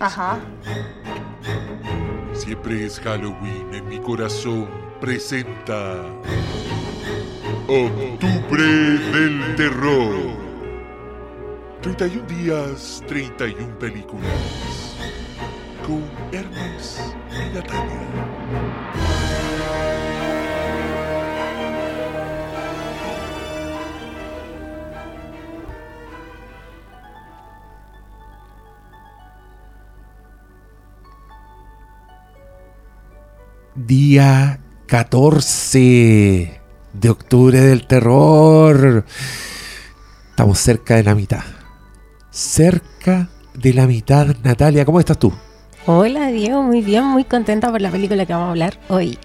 Ajá. Siempre es Halloween en mi corazón. Presenta. Octubre del Terror. 31 días, 31 películas. Con Hermes y Natalia. Día 14 de octubre del terror. Estamos cerca de la mitad. Cerca de la mitad, Natalia. ¿Cómo estás tú? Hola Diego, muy bien, muy contenta por la película que vamos a hablar hoy.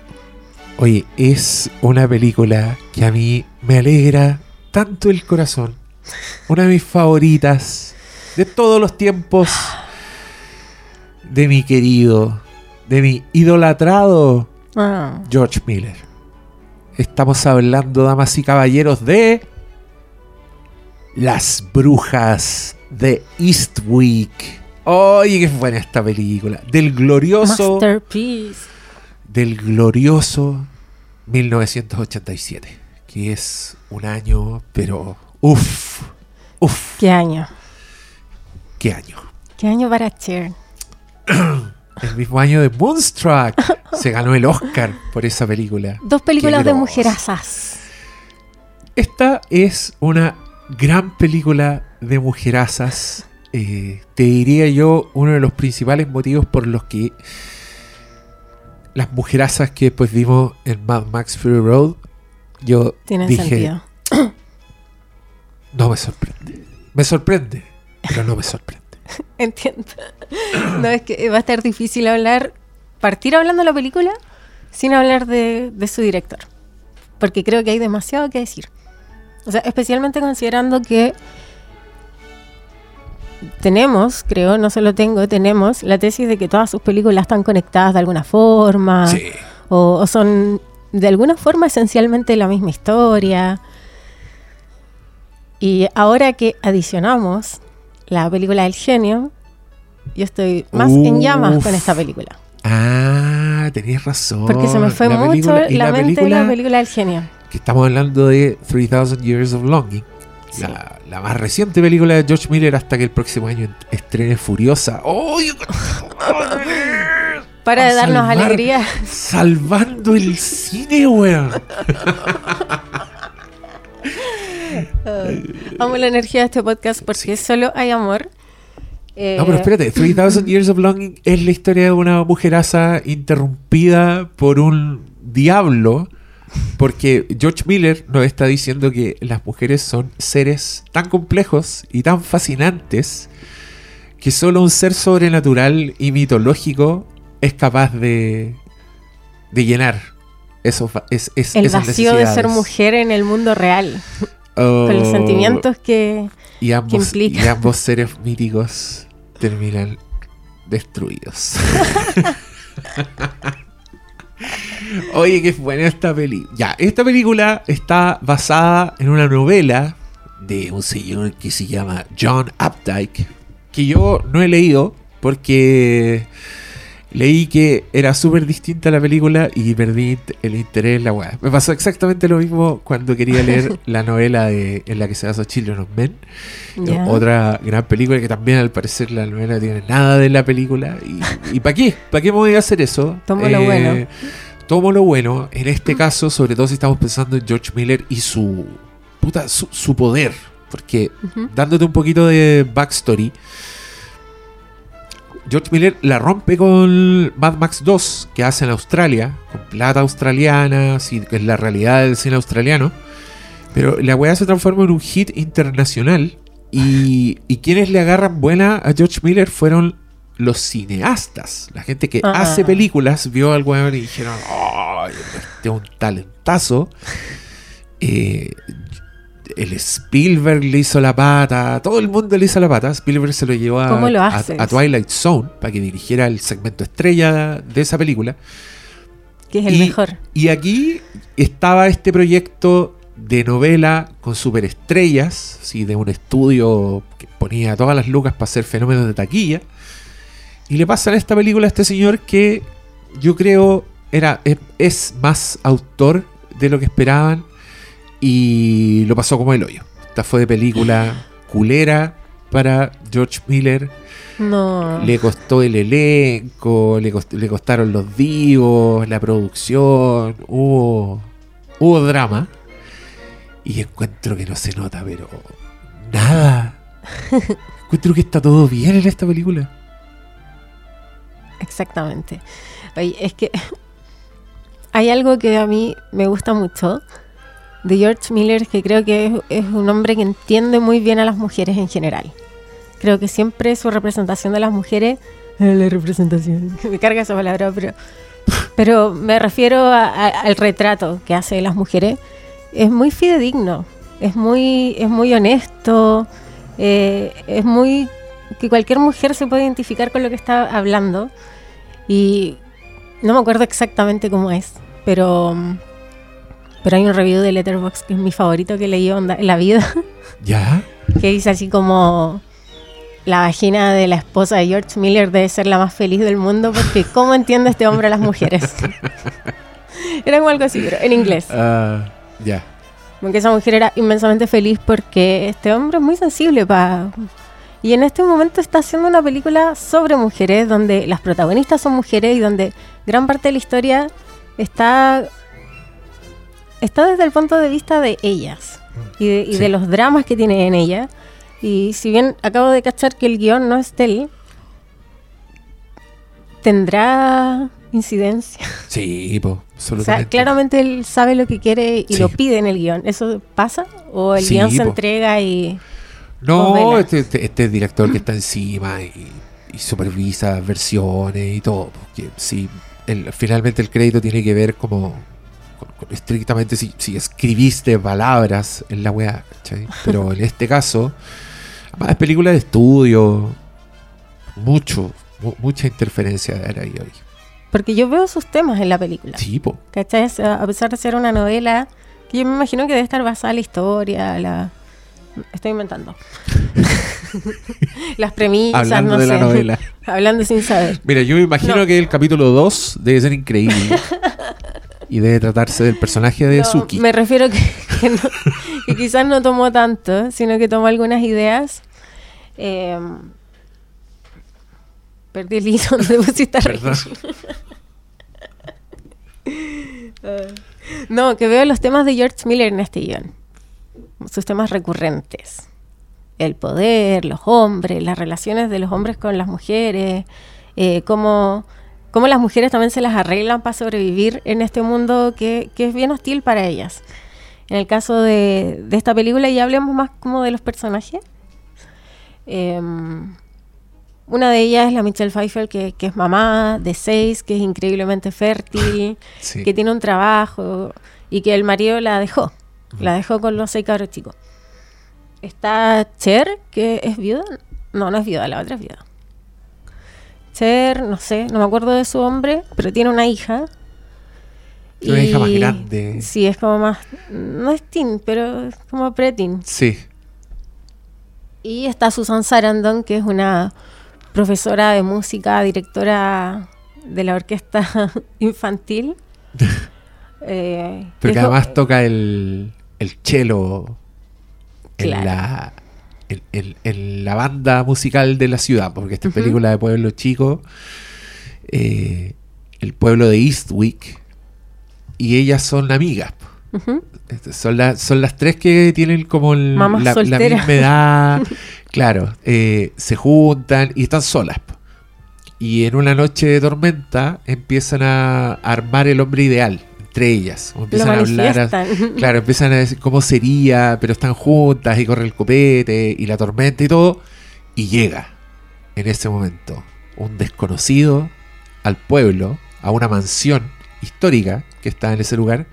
Oye, es una película que a mí me alegra tanto el corazón. Una de mis favoritas de todos los tiempos. De mi querido, de mi idolatrado Ah, George Miller. Estamos hablando, damas y caballeros, de Las Brujas de Eastwick. Oye, qué buena esta película. Del glorioso, Masterpiece. del glorioso 1987. Que es un año, pero uff, uff, ¿Qué año? qué año. ¿Qué año para Cher? El mismo año de Moonstruck. Se ganó el Oscar por esa película. Dos películas de mujerazas. Esta es una gran película de mujerazas. Eh, te diría yo uno de los principales motivos por los que las mujerazas que después vimos en Mad Max Fury Road, yo Tienen dije, sentido. no me sorprende. Me sorprende, pero no me sorprende. Entiendo. No, es que va a estar difícil hablar, partir hablando de la película sin hablar de, de su director. Porque creo que hay demasiado que decir. O sea, especialmente considerando que tenemos, creo, no solo tengo, tenemos la tesis de que todas sus películas están conectadas de alguna forma. Sí. o, o son de alguna forma esencialmente la misma historia. Y ahora que adicionamos la película del genio, yo estoy más en llamas con esta película. Ah, tenías razón. Porque se me fue La mucho película- la, mente de película la película del genio. que estamos hablando de 3000 Years of Longing. Sí. La, la más reciente película de George Miller hasta que el próximo año estrene Furiosa. ¡Oye! Para de darnos salvar- alegría. Salvando el cine, weón. Amo la energía de este podcast porque solo hay amor. Eh, No, pero espérate, 3000 Years of Longing es la historia de una mujeraza interrumpida por un diablo. Porque George Miller nos está diciendo que las mujeres son seres tan complejos y tan fascinantes que solo un ser sobrenatural y mitológico es capaz de, de llenar eso, es, es- el esas vacío de ser mujer en el mundo real. Oh, Con los sentimientos que... y ambos, implica. y ambos seres míticos terminan destruidos. Oye, qué buena esta peli. Ya, esta película está basada en una novela de un señor que se llama John Updike, que yo no he leído porque leí que era súper distinta la película y perdí el interés en la weá. Me pasó exactamente lo mismo cuando quería leer la novela de, en la que se basa Children of Men. Otra gran película que también al parecer la novela no tiene nada de la película. ¿Y, y para qué? ¿Para qué me voy a hacer eso? Eh, Tomo lo bueno. Tomo lo bueno. En este caso, sobre todo si estamos pensando en George Miller y su, puta, su, su poder. Porque dándote un poquito de backstory, George Miller la rompe con Mad Max 2 que hace en Australia, con plata australiana, que es la realidad del cine australiano. Pero la weá se transforma en un hit internacional. Y, y quienes le agarran buena a George Miller fueron los cineastas. La gente que Ah. hace películas vio al weón y dijeron: ¡Ay, este es un talentazo! Eh, el Spielberg le hizo la pata, todo el mundo le hizo la pata. Spielberg se lo llevó a, ¿Cómo lo a- haces? a Twilight Zone para que dirigiera el segmento estrella de esa película. Que es el y, mejor. y aquí estaba este proyecto de novela con superestrellas, ¿sí? de un estudio que ponía todas las lucas para hacer fenómenos de taquilla. Y le pasa en esta película a este señor que yo creo era, es, es más autor de lo que esperaban y lo pasó como el hoyo. Esta fue de película culera para George Miller. No. Le costó el elenco, le, cost- le costaron los divos, la producción, hubo, hubo drama. Y encuentro que no se nota, pero nada. encuentro que está todo bien en esta película. Exactamente. Oye, es que hay algo que a mí me gusta mucho de George Miller, que creo que es, un hombre que entiende muy bien a las mujeres en general. Creo que siempre su representación de las mujeres... eh, La representación. Me carga esa palabra, pero... Pero me refiero al retrato que hace de las mujeres. Es muy fidedigno, es muy, es muy honesto, eh, es muy... que cualquier mujer se puede identificar con lo que está hablando. Y no me acuerdo exactamente cómo es, pero, mm, pero hay un review de Letterboxd que es mi favorito que leí onda, en la vida, ¿Ya? que dice así como la vagina de la esposa de George Miller debe ser la más feliz del mundo porque cómo entiende este hombre a las mujeres. Era como algo así, pero en inglés. Ah, ya. Como que esa mujer era inmensamente feliz porque este hombre es muy sensible para... Y en este momento está haciendo una película sobre mujeres, donde las protagonistas son mujeres y donde gran parte de la historia está, está desde el punto de vista de ellas y de, y Sí. de los dramas que tiene en ella. Y si bien acabo de cachar que el guion no es de él, tendrá incidencia. Sí, po, O absolutamente. sea, claramente él sabe lo que quiere y Sí. lo pide en el guion. ¿Eso pasa? ¿O el Sí, guion se entrega y...? No, este, este, este director que está encima y, y supervisa versiones y todo. Porque sí, el- finalmente el crédito tiene que ver como estrictamente si, si escribiste palabras en la weá. ¿cachai? Pero en este caso, además es película de estudio, mucho, mu- mucha interferencia de ahí hoy. Porque yo veo sus temas en la película. Sí, po. ¿Cachai? A pesar de ser una novela, que yo me imagino que debe estar basada en la historia, la... Estoy inventando. Las premisas, Hablando no de la sé. novela. Hablando sin saber. Mira, yo me imagino No. que el capítulo 2 debe ser increíble. Y debe tratarse del personaje de No, Suki. me refiero que, que, no- que quizás no tomó tanto, sino que tomó algunas ideas. Eh, perdí el hilo donde pusiste. No, que veo los temas de George Miller en este guion. Sus temas recurrentes. El poder, los hombres, las relaciones de los hombres con las mujeres, eh, cómo, cómo las mujeres también se las arreglan para sobrevivir en este mundo que, que es bien hostil para ellas. En el caso de, de esta película, ya hablemos más como de los personajes. Em, una de ellas es la Michelle Pfeiffer, que, que es mamá de seis, que es increíblemente fértil, Sí. que tiene un trabajo y que el marido la dejó. La dejó con los seis cabros chicos. Está Cher, que es viuda. No, no es viuda, la otra es viuda. No sé, no me acuerdo de su hombre, pero tiene una hija. Tiene una hija más grande. Sí, es como más. No es teen, pero es como preteen. Sí. Y está Susan Sarandon, que es una profesora de música, directora de la orquesta infantil. Eh, Pero que además toca el, el cello en, Claro. la, en, la banda musical de la ciudad, porque esta es Ujú. película de pueblo chico, eh, el pueblo de Eastwick, y ellas son amigas. Este, Son, las son las tres que tienen como el- la, la misma edad. claro, eh, se juntan y están solas. Y en una noche de tormenta empiezan a armar el hombre ideal entre ellas. O Lo empiezan a hablar. a- claro, empiezan a decir cómo sería, pero están juntas y corre el copete y la tormenta y todo. Y llega en ese momento un desconocido al pueblo, a una mansión histórica que está en ese lugar.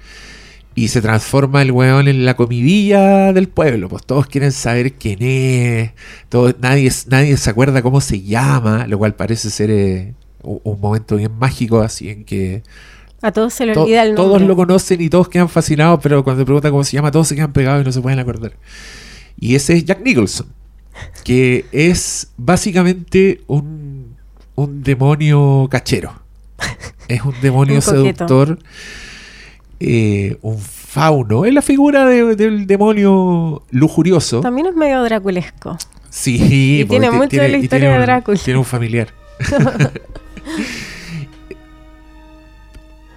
Y se transforma el weón en la comidilla del pueblo. Pues todos quieren saber quién es. Todos, nadie, nadie se acuerda cómo se llama. Lo cual parece ser eh, un, un momento bien mágico, así en que A todos se le To- olvida el nombre. todos lo conocen y todos quedan fascinados, pero cuando te preguntan cómo se llama, todos se quedan pegados y no se pueden acordar. Y ese es Jack Nicholson, que es básicamente un, un demonio cachero. Es un demonio Un seductor, eh, un fauno. Es la figura de- del demonio lujurioso. También es medio draculesco. Sí, Y tiene ti- mucho de la historia de un- Drácula. Tiene un familiar.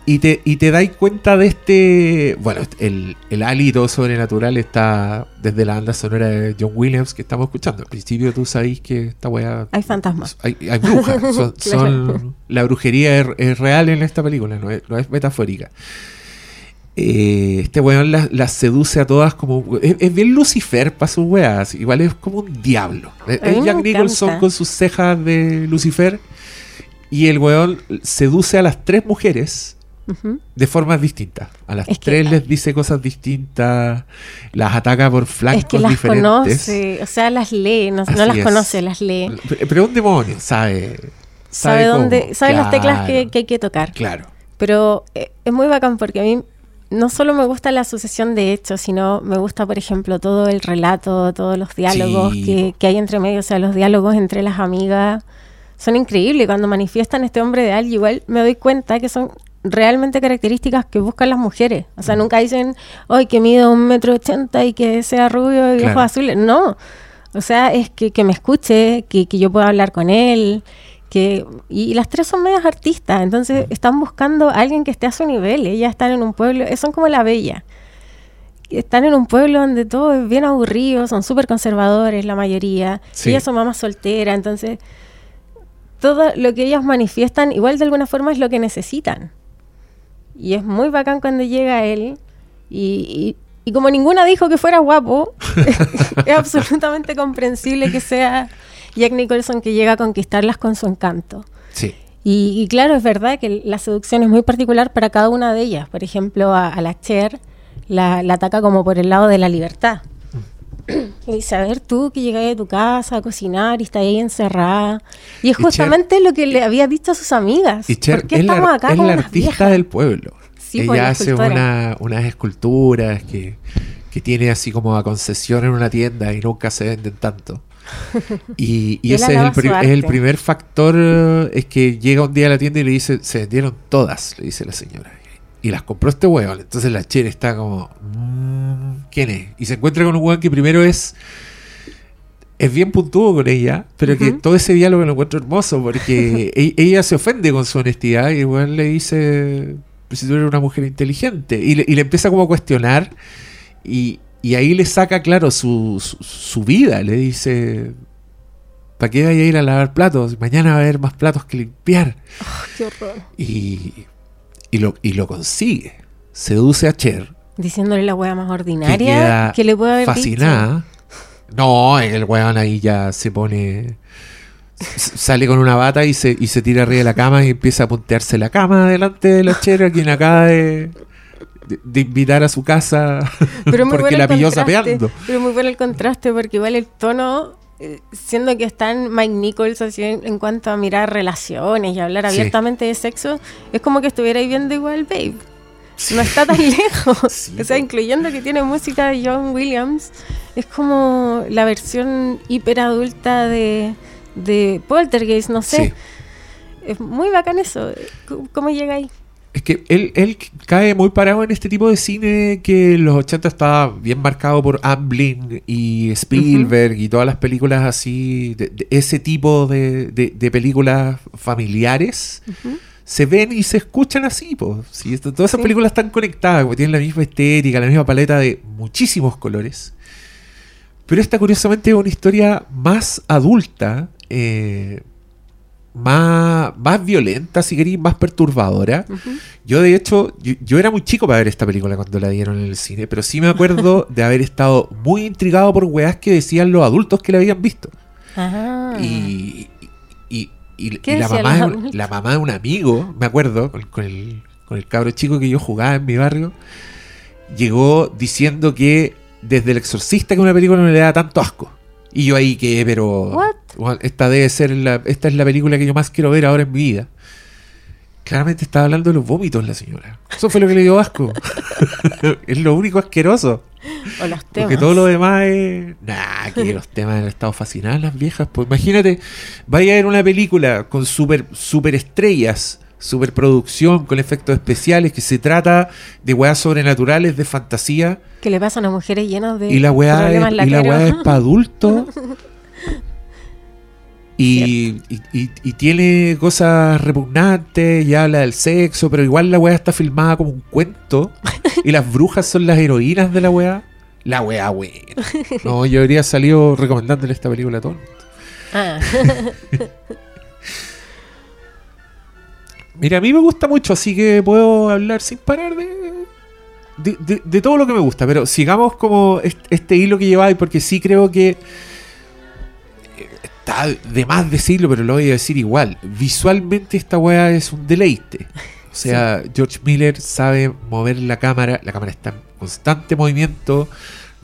y te, y te dais cuenta de este. Bueno, el, el hálito sobrenatural está desde la banda sonora de John Williams que estamos escuchando. Al principio tú sabéis que esta weá. Hay fantasmas. Hay, hay brujas. Son, Claro. son- la brujería es, es real en esta película, no es, no es metafórica. Eh, este weón las seduce a todas como. Es, es bien Lucifer para sus weas. Igual es como un diablo. Es, es Jack Nicholson encanta. con sus cejas de Lucifer. Y el weón seduce a las tres mujeres De formas distintas. A las Es que- tres les dice cosas distintas. Las ataca por flancos Es que las diferentes. conoce, o sea, las lee, no, las es. conoce, las lee. Pero un demonio, sabe. Sabe, dónde, sabe las teclas que, hay que tocar. Claro. Pero eh, es muy bacán porque a mí no solo me gusta la sucesión de hechos, sino me gusta, por ejemplo, todo el relato, todos los diálogos Sí, que, que hay entre medio, o sea, los diálogos entre las amigas son increíbles. Cuando manifiestan este hombre de alguien, igual me doy cuenta que son realmente características que buscan las mujeres. O Mm. sea, nunca dicen, hoy que mido un metro ochenta y que sea rubio y Claro. ojos azules. No. O sea, es que, que me escuche, que, que yo pueda hablar con él. Que, y las tres son medias artistas, entonces están buscando a alguien que esté a su nivel. Ellas están en un pueblo, eh, son como la bella. Están en un pueblo donde todo es bien aburrido, son súper conservadores la mayoría. Sí. Ellas son mamás solteras, entonces todo lo que ellas manifiestan, igual de alguna forma es lo que necesitan. Y es muy bacán cuando llega él. Y, y- y como ninguna dijo que fuera guapo, es absolutamente comprensible que sea Jack Nicholson que llega a conquistarlas con su encanto. Sí. Y, y claro, es verdad que la seducción es muy particular para cada una de ellas. Por ejemplo, a, a la Cher la, la ataca como por el lado de la libertad. Y dice, a ver, tú que llegas de tu casa a cocinar y estás ahí encerrada. Y es Y Cher- justamente lo que le había dicho a sus amigas. Y Cher ¿Por qué es la, estamos acá es como la artista viejas? del pueblo. Sí, pues, Ella la hace una- unas esculturas que, que tiene así como a concesión en una tienda y nunca se venden tanto. Y, ese es el, es el primer factor, es que llega un día a la tienda y le dice, se vendieron todas, le dice la señora. Y las compró este hueón. Entonces la Cher está como, "Mm, ¿quién es? Y se encuentra con un hueón que primero es es bien puntudo con ella, pero que todo ese diálogo lo encuentro hermoso porque e- ella se ofende con su honestidad y igual le dice, "Pues si tú eres una mujer inteligente, y le, y le empieza como a cuestionar y, y ahí le saca, claro, su, su, su vida, le dice, ¿para qué vaya a ir a lavar platos? Mañana va a haber más platos que limpiar. Qué horror. Y, y, lo, y lo consigue, seduce a Cher, Diciéndole la wea más ordinaria que le puede haber fascinada. No, el weón ahí ya se pone. Sale con una bata y se, y se tira arriba de la cama y empieza a puntearse la cama delante de la chera, quien acaba de, de, de invitar a su casa dicho. Pero muy porque bueno la pilló sapeando. Pero muy bueno el contraste porque igual el tono, siendo que está en Mike Nichols así en, en cuanto a mirar relaciones y hablar Sí. abiertamente de sexo, es como que estuvierais viendo igual Babe. No está tan lejos. Sí, o sea, incluyendo que tiene música de John Williams, es como la versión hiper adulta de, de Poltergeist, no sé. Es muy bacán eso. ¿Cómo- ¿Cómo llega ahí? Es que él, él cae muy parado en este tipo de cine que en los 80 estaba bien marcado por Amblin y Spielberg y todas las películas así, de, de ese tipo de, de- de películas familiares. Se ven y se escuchan así, pues. todas esas Sí. películas están conectadas, porque tienen la misma estética, la misma paleta de muchísimos colores. Pero esta, curiosamente, es una historia más adulta, eh, más, más violenta, si queréis, más perturbadora. Yo, de hecho, yo, yo era muy chico para ver esta película cuando la dieron en el cine, pero sí me acuerdo de haber estado muy intrigado por weas que decían los adultos que la habían visto. Ah. Y, y, y- ¿Qué y la, mamá de, un- la mamá de un amigo, me acuerdo, con, con el, con el cabro chico que yo jugaba en mi barrio, llegó diciendo que desde El Exorcista que una película no le da tanto asco. Y yo ahí que, pero... What? esta debe ser la, esta es la película que yo más quiero ver ahora en mi vida. Claramente estaba hablando de los vómitos la señora. Eso fue lo que le dio asco. es lo único asqueroso. O los temas. Porque todo lo demás es. Nah, que los temas han estado fascinadas las viejas. Pues imagínate, vaya a ver una película con super, super estrellas, superproducción, con efectos especiales, que se trata de weas sobrenaturales, de fantasía. Que le pasan a mujeres llenas de Y la weá es, y la weá es para adultos. Y, y- y- y tiene cosas repugnantes y habla del sexo, pero igual la weá está filmada como un cuento. y las brujas son las heroínas de la weá. La weá buena. No, yo habría salido recomendándole esta película a todo. el mundo. Ah, Mira, a mí me gusta mucho, así que puedo hablar sin parar de, de, de- de todo lo que me gusta. Pero sigamos como est- este hilo que lleváis, porque sí creo que eh, está de más decirlo, pero lo voy a decir igual. Visualmente esta weá es un deleite. O sea, George Miller sabe mover la cámara, la cámara está en constante movimiento,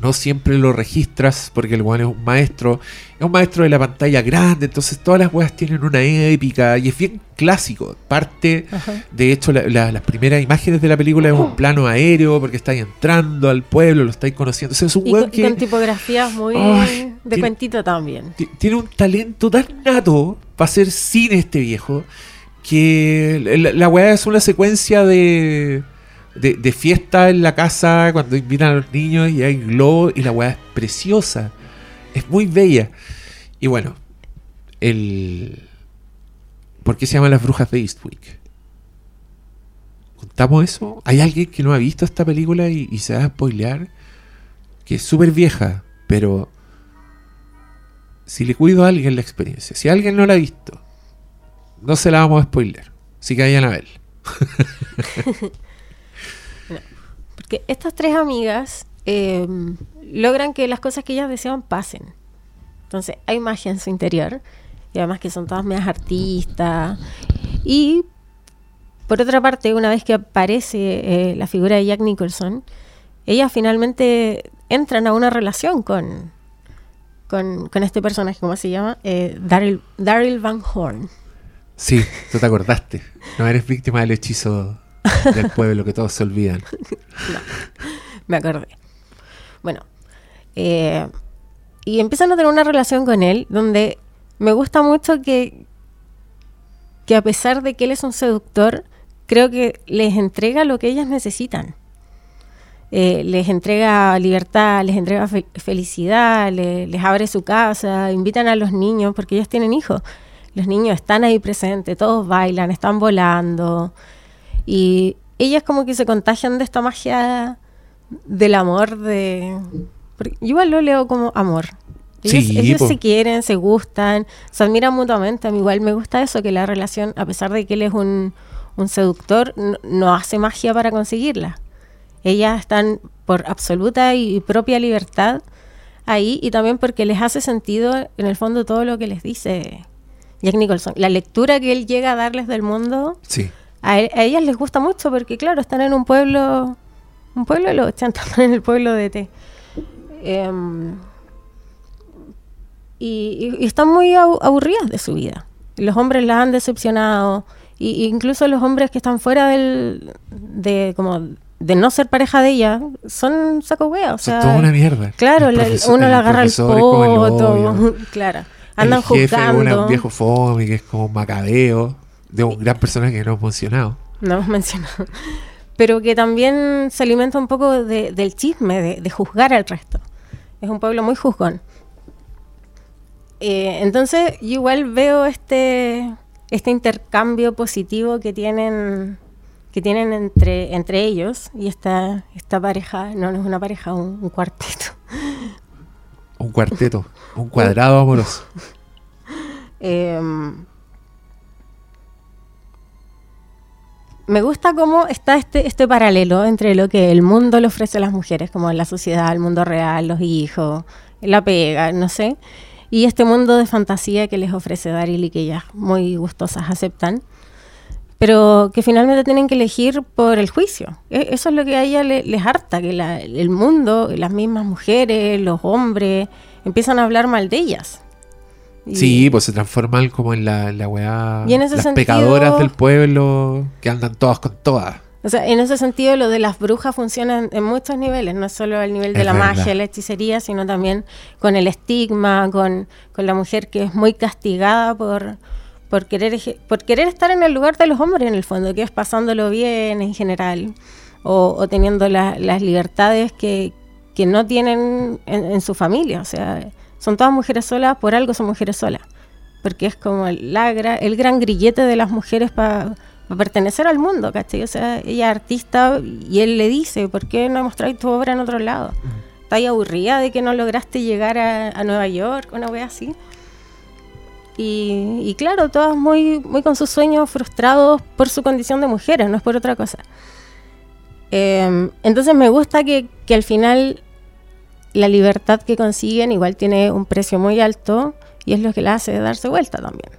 no siempre lo registras porque el weón es un maestro, es un maestro de la pantalla grande, entonces todas las weas tienen una épica y es bien clásico. Parte, ajá. de hecho, la- la- las primeras imágenes de la película es un plano aéreo porque estáis entrando al pueblo, lo estáis conociendo. O sea, es un Y, weón con, y que con tipografías muy de tiene- cuentito también. ti- tiene un talento tan nato para hacer cine este viejo que la, la weá es una secuencia de, de, de fiesta en la casa cuando invitan a los niños y hay globo y la weá es preciosa. Es muy bella. Y bueno, el... ¿Por qué se llaman las brujas de Eastwick? ¿Contamos eso? ¿Hay alguien que no ha visto esta película y, se va a spoilear? Que es súper vieja, pero si le cuido a alguien la experiencia, si alguien no la ha visto, no se la vamos a spoiler. Así que vayan a ver. Porque estas tres amigas eh, logran que las cosas que ellas desean pasen. Entonces hay magia en su interior. Y además que son todas medias artistas. Y por otra parte, una vez que aparece eh, la figura de Jack Nicholson, ellas finalmente entran a una relación con, con, con este personaje, ¿cómo se llama? Eh, Daryl, Daryl Van Horn. Sí, tú te acordaste. No eres víctima del hechizo del pueblo que todos se olvidan. Me acordé. Bueno, eh, y empiezan a tener una relación con él donde me gusta mucho que, que a pesar de que él es un seductor, creo que les entrega lo que ellas necesitan. Eh, les entrega libertad, les entrega fe- felicidad, le- les abre su casa, invitan a los niños, porque ellos tienen hijos. Los niños están ahí presentes, todos bailan, están volando. Y ellas como que se contagian de esta magia del amor de... porque yo igual lo leo como amor. Ellos, Sí, ellos po. se quieren, se gustan, se admiran mutuamente. A mí igual me gusta eso, que la relación, a pesar de que él es un, un seductor, no, no hace magia para conseguirla. Ellas están por absoluta y propia libertad ahí y también porque les hace sentido en el fondo todo lo que les dice Jack Nicholson. La lectura que él llega a darles del mundo Sí. A, a ellas les gusta mucho porque, claro, están en un pueblo, un pueblo de los 80, están en el pueblo de T. Em, y, y- están muy abu- aburridas de su vida. Los hombres las han decepcionado. Y, incluso los hombres que están fuera del, de, como, de no ser pareja de ella son saco wea. O Son toda una mierda. Claro, El la- profesor- uno le agarra el poto. claro. Andan el jefe es juzgando. un viejo fome que es como un macabeo de un gran personaje que no hemos mencionado. no hemos mencionado, pero que también se alimenta un poco de- del chisme, de, de juzgar al resto. Es un pueblo muy juzgón. Eh, entonces, yo igual veo este, este intercambio positivo que tienen que tienen entre, entre ellos y esta, esta pareja, no, no es una pareja, un, un cuarteto. Un cuarteto, un cuadrado amoroso. Em, me gusta cómo está este, este paralelo entre lo que el mundo le ofrece a las mujeres, como la sociedad, el mundo real, los hijos, la pega, no sé, y este mundo de fantasía que les ofrece Daryl y que ellas muy gustosas aceptan, pero que finalmente tienen que elegir por el juicio. E- Eso es lo que a ella le- les harta, que el mundo, las mismas mujeres, los hombres, empiezan a hablar mal de ellas Y- Sí, pues se transforman como en la, la weá. Y en ese las sentido- pecadoras del pueblo que andan todas con todas. O sea, en ese sentido lo de las brujas funciona en, muchos niveles, no solo al nivel de la verdad. magia, la hechicería, sino también con el estigma, con, con la mujer que es muy castigada por, por, querer, por querer estar en el lugar de los hombres en el fondo, que es pasándolo bien en general, o, o teniendo la- las libertades que, que no tienen en, en su familia. O sea, son todas mujeres solas, por algo son mujeres solas. Porque es como el, la el gran grillete de las mujeres para pertenecer al mundo, ¿cachai? O sea, ella es artista y él le dice, ¿por qué no mostráis tu obra en otro lado? ¿Estás ahí aburrida de que no lograste llegar a, a Nueva York, una wea así? Y, y claro, todas muy, muy con sus sueños frustrados por su condición de mujeres, no es por otra cosa. Eh, entonces me gusta que, que al final la libertad que consiguen igual tiene un precio muy alto y es lo que la hace darse vuelta también.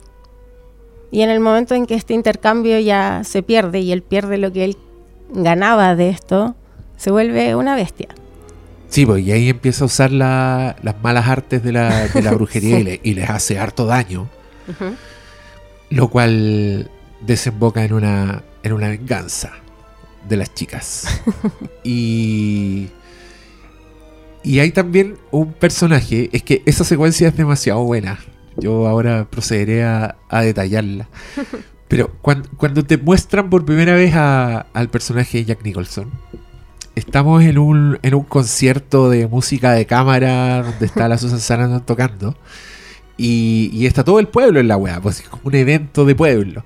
Y en el momento en que este intercambio ya se pierde y él pierde lo que él ganaba de esto, se vuelve una bestia. Sí, pues, y ahí empieza a usar la- las malas artes de la, de la brujería Sí. y, le- y les hace harto daño, lo cual desemboca en una, en una venganza de las chicas. y, y hay también un personaje, es que esa secuencia es demasiado buena. Yo ahora procederé a, a detallarla. Pero cuan- cuando, te muestran por primera vez a- al personaje de Jack Nicholson, estamos en un, en un concierto de música de cámara donde está la Susan Sarandon tocando. Y, y está todo el pueblo en la weá, pues es como un evento de pueblo.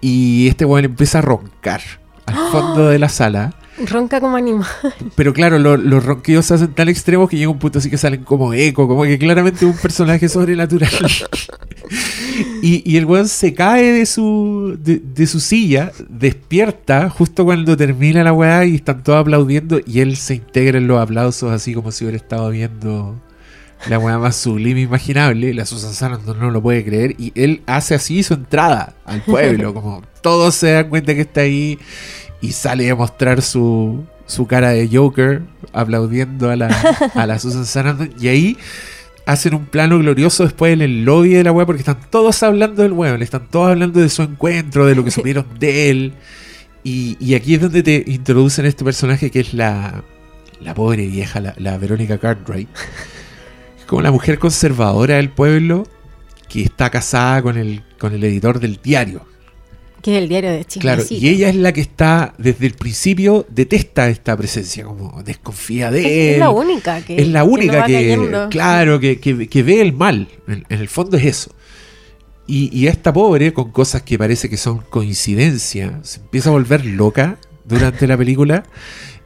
Y este weón empieza a roncar al fondo de la sala. Ronca como animal. Pero claro, lo- los ronquidos se hacen tan extremos que llega un punto así que salen como eco, como que claramente un personaje sobrenatural. y, y el weón se cae de su, de, de su silla, despierta justo cuando termina la weá y están todos aplaudiendo y él se integra en los aplausos así como si hubiera estado viendo la weá más sublime imaginable. La Susan Sarandon no lo puede creer y él hace así su entrada al pueblo, como todos se dan cuenta que está ahí y sale a mostrar su, su cara de Joker aplaudiendo a la, a la Susan Sarandon y ahí hacen un plano glorioso después en el lobby de la web porque están todos hablando del weón, están todos hablando de su encuentro, de lo que supieron de él y, y aquí es donde te introducen este personaje que es la, la pobre vieja, la, la Verónica Cartwright es como la mujer conservadora del pueblo que está casada con el, con el editor del diario Que es el diario de Claro, Chismecito. y ella es la que está desde el principio, detesta esta presencia, como desconfía de él. es la única que Es la única que, claro, que, que- que ve el mal. En, en el fondo es eso. Y, y esta pobre, con cosas que parece que son coincidencia, se empieza a volver loca durante la película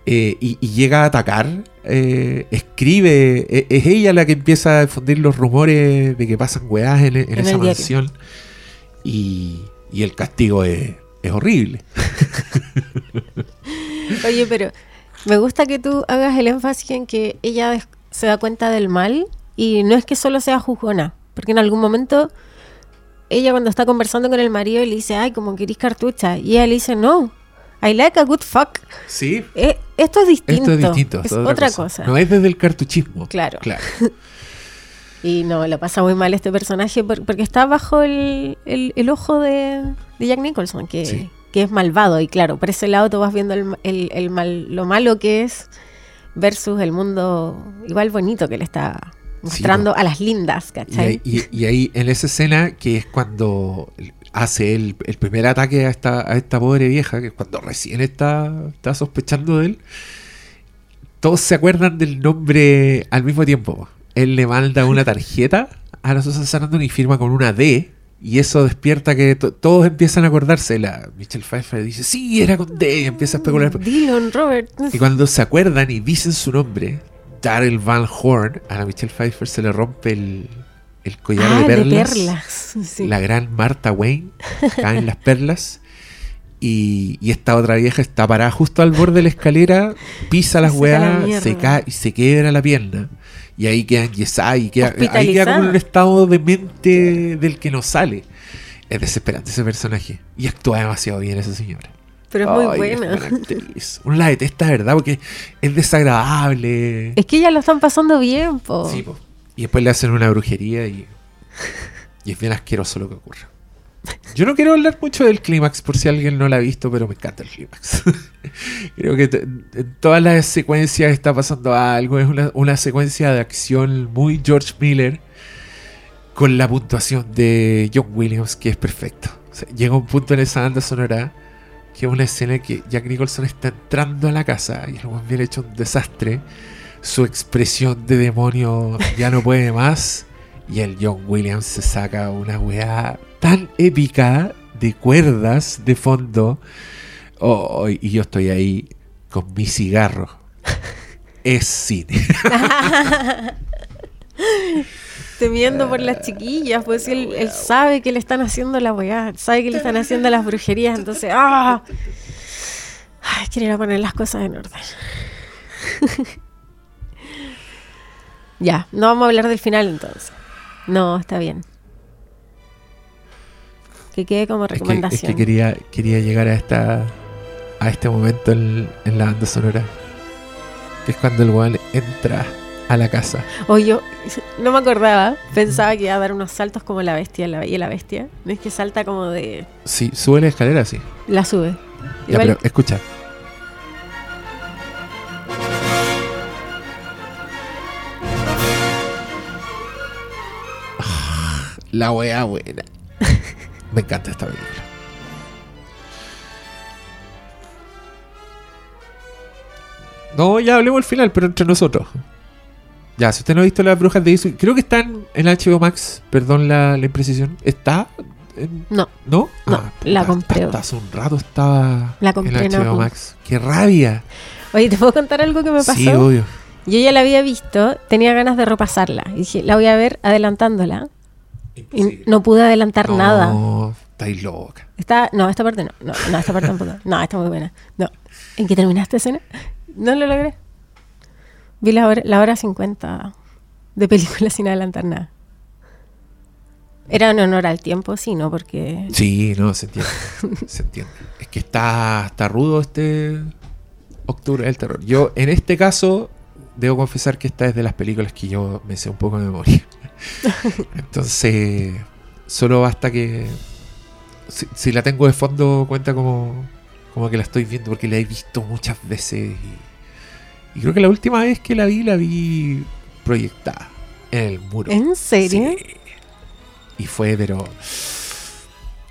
eh, y, y llega a atacar. eh, escribe, e- es ella la que empieza a difundir los rumores de que pasan weás en, en En esa mansión. Y, y el castigo es, es horrible. Oye, pero me gusta que tú hagas el énfasis en que ella se da cuenta del mal y no es que solo sea juzgona, porque en algún momento ella cuando está conversando con el marido le dice, ay, como querís cartucha, y ella le dice, no, I like a good fuck. Sí, Eh, esto es distinto. Esto es distinto. Es es otra cosa. No es desde el cartuchismo. Claro. Claro. Y no, lo pasa muy mal este personaje por- porque está bajo el, el- el ojo de, de Jack Nicholson, que, Sí. que es malvado. Y claro, por ese lado tú vas viendo el, el- mal, lo malo que es versus el mundo igual bonito que le está mostrando a las lindas, Y, ¿cachai? ahí- y- y ahí en esa escena, que es cuando hace el, el primer ataque a esta, a esta pobre vieja, que es cuando recién está, está sospechando de él, todos se acuerdan del nombre al mismo tiempo. Él le manda una tarjeta a la Susan Sarandon y firma con una D. Y eso despierta que to- todos empiezan a acordarse. La Michelle Pfeiffer dice, sí, era con D. Y empieza a especular. Dylan, Robert. Y cuando se acuerdan y dicen su nombre, Daryl Van Horn, a la Michelle Pfeiffer se le rompe el, el collar Ah, de perlas. perlas. Sí. La gran Martha Wayne, caen las perlas. Y, y esta otra vieja está parada justo al borde de la escalera, pisa las Se la weas, se cae y se quiebra la pierna. Y ahí queda enyesada y queda, ahí queda como en un estado de mente del que no sale. Es desesperante ese personaje. Y actúa demasiado bien esa señora. Pero es muy buena. buena actriz. Uno la detesta, ¿verdad? Porque es desagradable. Es que ya lo están pasando bien, po. Sí, po. Y después le hacen una brujería y. Y es bien asqueroso lo que ocurre. Yo no quiero hablar mucho del clímax por si alguien no lo ha visto, pero me encanta el clímax. Creo que en todas las secuencias está pasando algo. Es una, secuencia de acción muy George Miller con la puntuación de John Williams que es perfecto. Llega un punto en esa banda sonora que es una escena que Jack Nicholson está entrando a la casa y el weón viene hecho un desastre. Su expresión de demonio ya no puede más. Y el John Williams se saca una weá tan épica de cuerdas de fondo. Oh, y yo estoy ahí con mi cigarro. Es cine. Temiendo por las chiquillas, pues él, él sabe que le están haciendo la weá, sabe que le están haciendo las brujerías, entonces, ¡ah! Ay, quiero ir a poner las cosas en orden. ya, no vamos a hablar del final entonces. No, está bien. Que quede como Es que, es recomendación. que quería, quería llegar a esta a este momento en, en la banda sonora. Que es cuando el weón entra a la casa. O yo no me acordaba, pensaba que iba a dar unos saltos como la bestia, la bella y la bestia. No es que salta como de. Sí, sube la escalera, sí. La sube. Ya, Igual- pero escucha. Ah, La wea buena. Me encanta esta película. No, ya hablemos al final, pero entre nosotros. Ya, si usted no ha visto Las Brujas de Eastwick, creo que están en HBO Max, perdón la, la imprecisión. ¿Está? en- No, ¿No? No, Ah, la compré. Hasta hace un rato estaba La compré en HBO Apple. Max. ¡Qué rabia! Oye, ¿te puedo contar algo que me pasó? Sí, obvio. Yo ya la había visto, tenía ganas de repasarla. Y dije, la voy a ver adelantándola. Y no pude adelantar nada. No, estáis loca. Está, no, esta parte no. No, no, esta parte tampoco. No, está muy buena. No. ¿En qué terminaste escena? No lo logré. Vi la hora, la hora 50 de película sin adelantar nada. Era en honor al tiempo, sí, ¿no? Porque... Sí, no, se entiende. se entiende. Es que está, está rudo este octubre del terror. Yo, en este caso, debo confesar que esta es de las películas que yo me sé un poco de memoria. Entonces, solo basta que. Si, si la tengo de fondo, cuenta como, como que la estoy viendo, porque la he visto muchas veces. Y, y creo que la última vez que la vi, la vi proyectada en el muro. ¿En serio? Sí. Y fue, pero.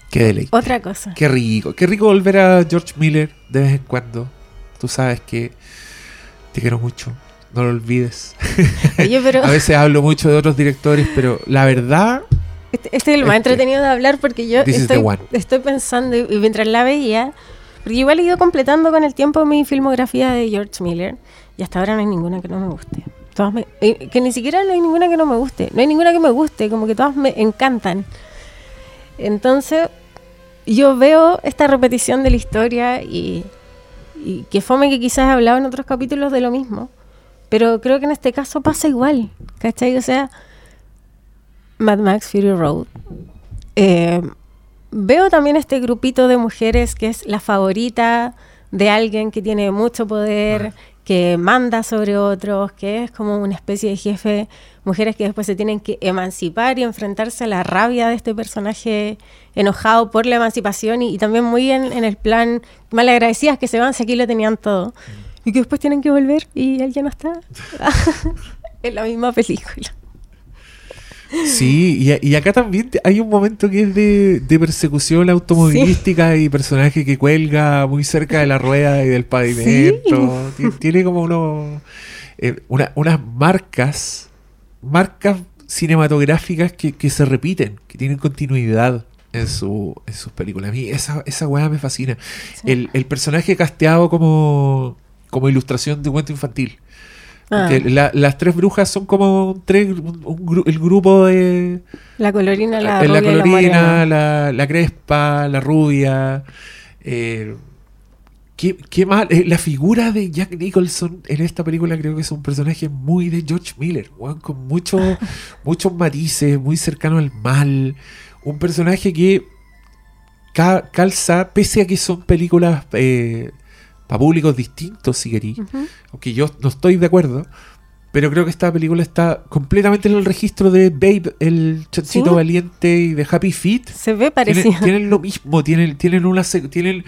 Qué deleite. Otra cosa. Qué rico. Qué rico volver a George Miller de vez en cuando. Tú sabes que te quiero mucho. No lo olvides. Oye, pero A veces hablo mucho de otros directores, pero la verdad. este, este es el más Este. entretenido de hablar porque yo estoy, estoy pensando, y mientras la veía, porque igual he ido completando con el tiempo mi filmografía de George Miller y hasta ahora no hay ninguna que no me guste. Todas me- eh, que ni siquiera no hay ninguna que no me guste. No hay ninguna que me guste, como que todas me encantan. Entonces, yo veo esta repetición de la historia y, y que fome que quizás he hablado en otros capítulos de lo mismo. Pero creo que en este caso pasa igual. ¿Cachai? O sea, Mad Max Fury Road. Eh, veo también este grupito de mujeres que es la favorita de alguien que tiene mucho poder, que manda sobre otros, que es como una especie de jefe, mujeres que después se tienen que emancipar y enfrentarse a la rabia de este personaje enojado por la emancipación y, y también muy en, en el plan malagradecidas que se van si aquí lo tenían todo y que después tienen que volver y él ya no está. en la misma película. Sí, y, y acá también hay un momento que es de, de persecución automovilística y personaje que cuelga muy cerca de la rueda y del pavimento. Ti- Tiene como unos, eh, una- unas marcas, marcas cinematográficas que, que se repiten, que tienen continuidad en, su, en sus películas. A mí esa, esa weá me fascina. El, el personaje casteado como, como ilustración de cuento infantil. Ah, la- las tres brujas son como tres, un- un gru- el grupo de la colorina, la, eh, la, colorina, la, la crespa, la rubia. eh, ¿qué, qué más? Eh, la figura de Jack Nicholson en esta película creo que es un personaje muy de George Miller, con muchos muchos matices, muy cercano al mal. Un personaje que ca- calza, pese a que son películas para públicos distintos, si querí Ujú. aunque yo no estoy de acuerdo, Pero creo que esta película está completamente en el registro de Babe, el chancito ¿Sí? valiente y de Happy Feet. Se ve Tienen, parecido. tienen lo mismo, tienen, tienen una tienen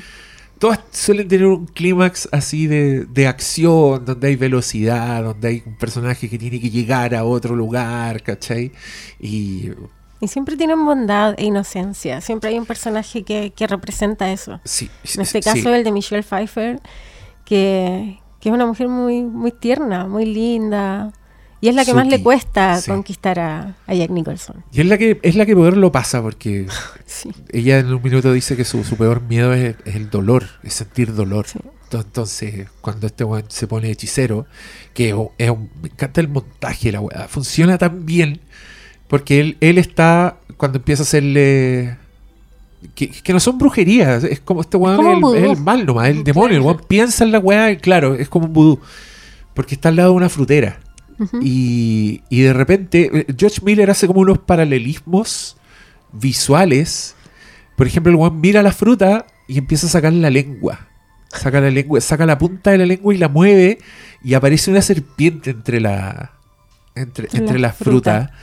todas suelen tener un clímax así de, de acción, donde hay velocidad, donde hay un personaje que tiene que llegar a otro lugar, ¿cachai? Y Y siempre tienen bondad e inocencia. Siempre hay un personaje que, que representa eso. sí, En este sí, caso, el de Michelle Pfeiffer, que, que es una mujer muy, muy tierna, muy linda. Y es la que más le cuesta sí. conquistar a, a Jack Nicholson. Y es la que es la que peor lo pasa porque Sí. ella en un minuto dice que su, su peor miedo es, es el dolor, es sentir dolor. Sí. Ento- Entonces, cuando este weón se pone hechicero, que es un- me encanta el montaje, la weá, funciona tan bien, porque él, él está, cuando empieza a hacerle... Que, que no son brujerías, es como este weón es, el, vudú. es el mal nomás, el demonio, el weón piensa en la weá, claro, es como un vudú, porque está al lado de una frutera. Y, y de repente, eh, George Miller hace como unos paralelismos visuales. Por ejemplo, el weón mira la fruta y empieza a sacar la lengua. Saca la lengua, saca la punta de la lengua y la mueve. Y aparece una serpiente entre la. entre, La entre la fruta. fruta.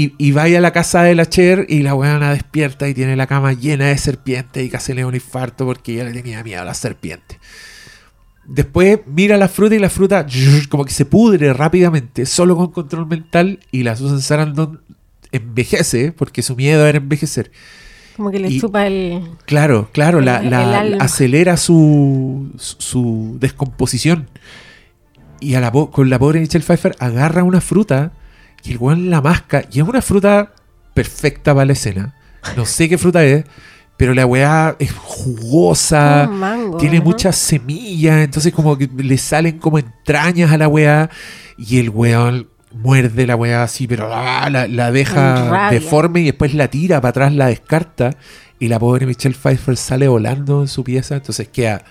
Y, y va a la casa de la Cher y la weona despierta y tiene la cama llena de serpientes y casi le da un infarto porque ella le tenía miedo a las serpientes. Después mira la fruta y la fruta como que se pudre rápidamente, solo con control mental. Y la Susan Sarandon envejece, porque su miedo era envejecer. Como que le y- chupa el... Claro, claro, la, El- la- el alma. acelera su, su, descomposición. Y a la, con la pobre Michelle Pfeiffer agarra una fruta y el weón la masca. Y es una fruta perfecta para la escena. No sé qué fruta es, pero la weá es jugosa. mango, Tiene ¿no? muchas semillas, entonces como que le salen como entrañas a la weá y el weón muerde la weá así, pero ah, la, deja deforme y después la tira para atrás, la descarta y la pobre Michelle Pfeiffer sale volando en su pieza, entonces queda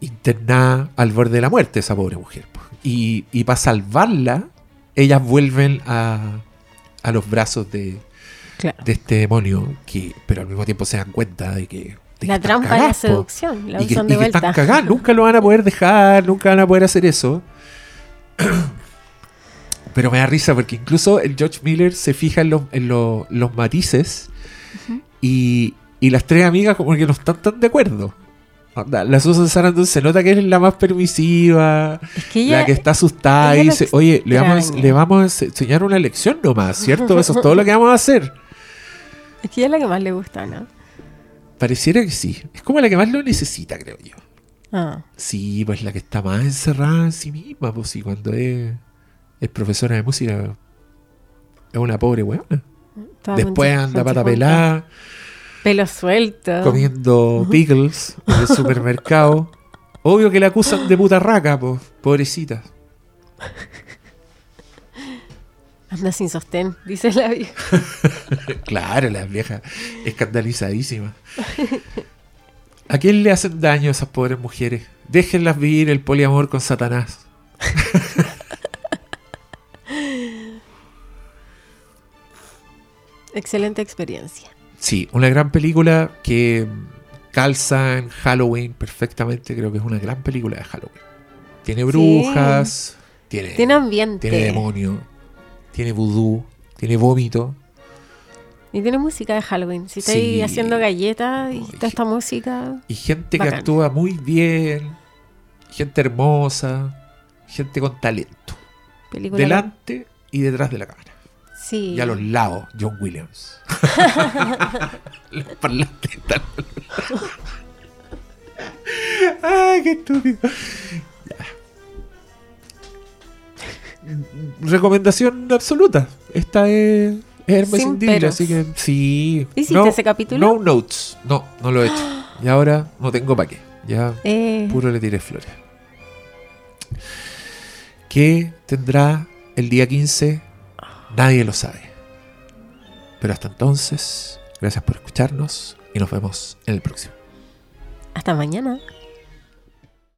internada al borde de la muerte esa pobre mujer. Y, y para salvarla, ellas vuelven a, a los brazos de, Claro. de este demonio, que, pero al mismo tiempo se dan cuenta de que... La trampa de la seducción. La y que, y están cagadas, nunca lo van a poder dejar, nunca van a poder hacer eso. Pero me da risa porque incluso el George Miller se fija en los, en lo- los matices y, y las tres amigas como que no están tan de acuerdo. Onda, La Susan Sarandon se nota que es la más permisiva, Es que ella... la que está asustada y dice, oye, le vamos, le vamos a enseñar una lección nomás, ¿cierto? Eso es todo lo que vamos a hacer. Es que ella es la que más le gusta, ¿no? Pareciera que sí. Es como la que más lo necesita, creo yo. Ah, Sí, pues la que está más encerrada en sí misma, pues sí, cuando es, es profesora de música es una pobre weona. Después anda pata pelada, Pelo suelto. comiendo pickles en el supermercado. Obvio que la acusan de putarraca, pues, pobrecita. Anda sin sostén, dice la vieja. Claro, la vieja escandalizadísima. ¿A quién le hacen daño a esas pobres mujeres? Déjenlas vivir el poliamor con Satanás. Excelente experiencia. Sí, una gran película que calza en Halloween perfectamente. Creo que es una gran película de Halloween. Tiene brujas, tiene, Tiene ambiente. tiene demonio, tiene vudú, tiene vómito. Y tiene música de Halloween. Si estáis Sí. haciendo galletas y toda esta música. Y gente que actúa muy bien, gente hermosa, gente con talento. Película. Delante y detrás de la cámara. Sí. Y a los lados, John Williams. los parlantes están. Ay, qué estúpido. Recomendación absoluta. Esta es, es Hermes peros. así que sí. ¿Hiciste ese capítulo? No notes. No, no lo he hecho. Y ahora no tengo para qué. Ya Eh, puro le tiré flores. ¿Qué tendrá el día 15? Nadie lo sabe. Pero hasta entonces, gracias por escucharnos y nos vemos en el próximo. hasta mañana.